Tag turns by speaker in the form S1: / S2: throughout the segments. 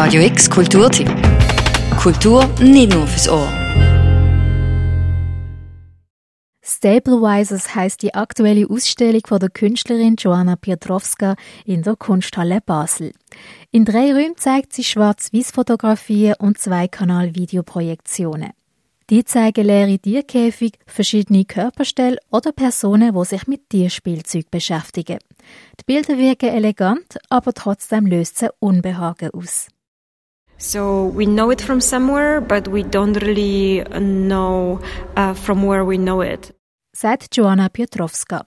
S1: Radio X Kulturtipp. Kultur nicht nur fürs Ohr.
S2: Stabilizers heißt die aktuelle Ausstellung von der Künstlerin Joanna Piotrowska in der Kunsthalle Basel. In drei Räumen zeigt sie Schwarz-Weiß-Fotografien und Zweikanal-Videoprojektionen. Die zeigen leere Tierkäfig, verschiedene Körperstellen oder Personen, die sich mit Tierspielzeug beschäftigen. Die Bilder wirken elegant, aber trotzdem löst sie Unbehagen aus.
S3: So we know it from somewhere, but we don't really know uh, from where we know it.
S2: Sagt Joanna Piotrowska.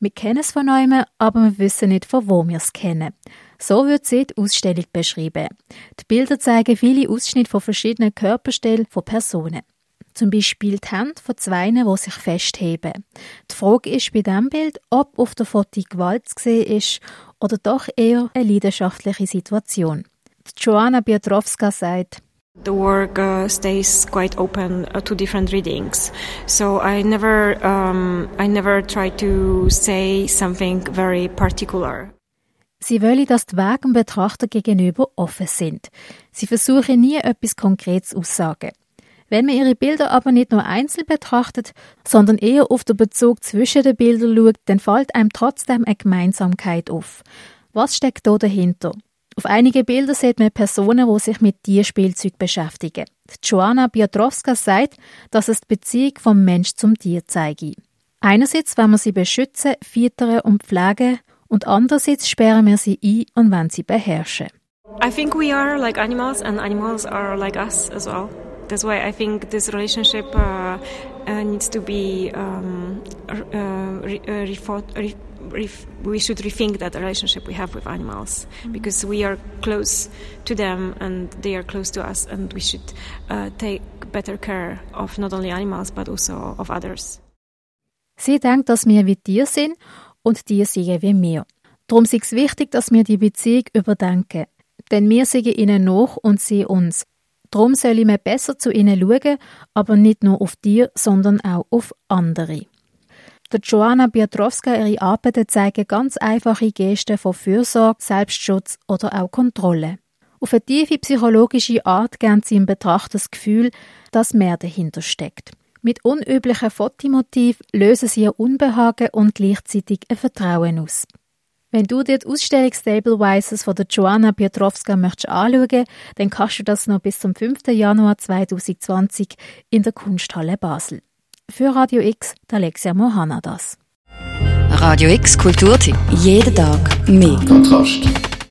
S2: Wir kennen es von neuem, aber wir wissen nicht, von wo wir es kennen. So wird sie die Ausstellung beschrieben. Die Bilder zeigen viele Ausschnitte von verschiedenen Körperstellen von Personen. Zum Beispiel die Hände von zwei, die sich festheben. Die Frage ist bei diesem Bild, ob auf der Foto Gewalt zu sehen ist oder doch eher eine leidenschaftliche Situation. Joanna Piotrowska sagt,
S3: The work uh, stays quite open uh, to different readings, so I never, um, I never try to say something very particular.
S2: Sie wollen, dass die Wege dem Betrachter gegenüber offen sind. Sie versuchen nie etwas Konkretes aussagen. Wenn man ihre Bilder aber nicht nur einzeln betrachtet, sondern eher auf den Bezug zwischen den Bildern schaut, dann fällt einem trotzdem eine Gemeinsamkeit auf. Was steckt da dahinter? Auf einigen Bildern sieht man Personen, die sich mit Tierspielzeug beschäftigen. Joanna Piotrowska sagt, dass es die Beziehung vom Mensch zum Tier zeige. Einerseits wenn wir sie beschützen, füttern und pflegen und andererseits sperren wir sie ein und wollen sie beherrschen.
S3: I think we are like animals and animals are like us as well. That's why I think this relationship uh, uh, needs to be um, uh, re, we should rethink that relationship we have with animals because we are close to them and they are close to us and we should uh, take better care of not only animals but also of others.
S2: Sie denkt, dass wir wie Tiere sind und Tiere sind wie wir. Darum ist es wichtig, dass wir die Beziehung überdenken. Denn wir sind ihnen nach und sie uns. Darum sollen wir besser zu ihnen schauen, aber nicht nur auf Tiere, sondern auch auf andere. Der Joanna Piotrowska ihre Arbeiten zeigen ganz einfache Gesten von Fürsorge, Selbstschutz oder auch Kontrolle. Auf eine tiefe psychologische Art geben sie im Betrachter das Gefühl, dass mehr dahinter steckt. Mit unüblichen Fotomotiv lösen sie ein Unbehagen und gleichzeitig ein Vertrauen aus. Wenn du dir die Ausstellung Stablewises von der Joanna Piotrowska möchtest anschauen, dann kannst du das noch bis zum 5. Januar 2020 in der Kunsthalle Basel. Für Radio X, Alexia Mohanadas.
S1: Radio X Kulturtipp. Jeden Tag mehr.
S4: Kontrast.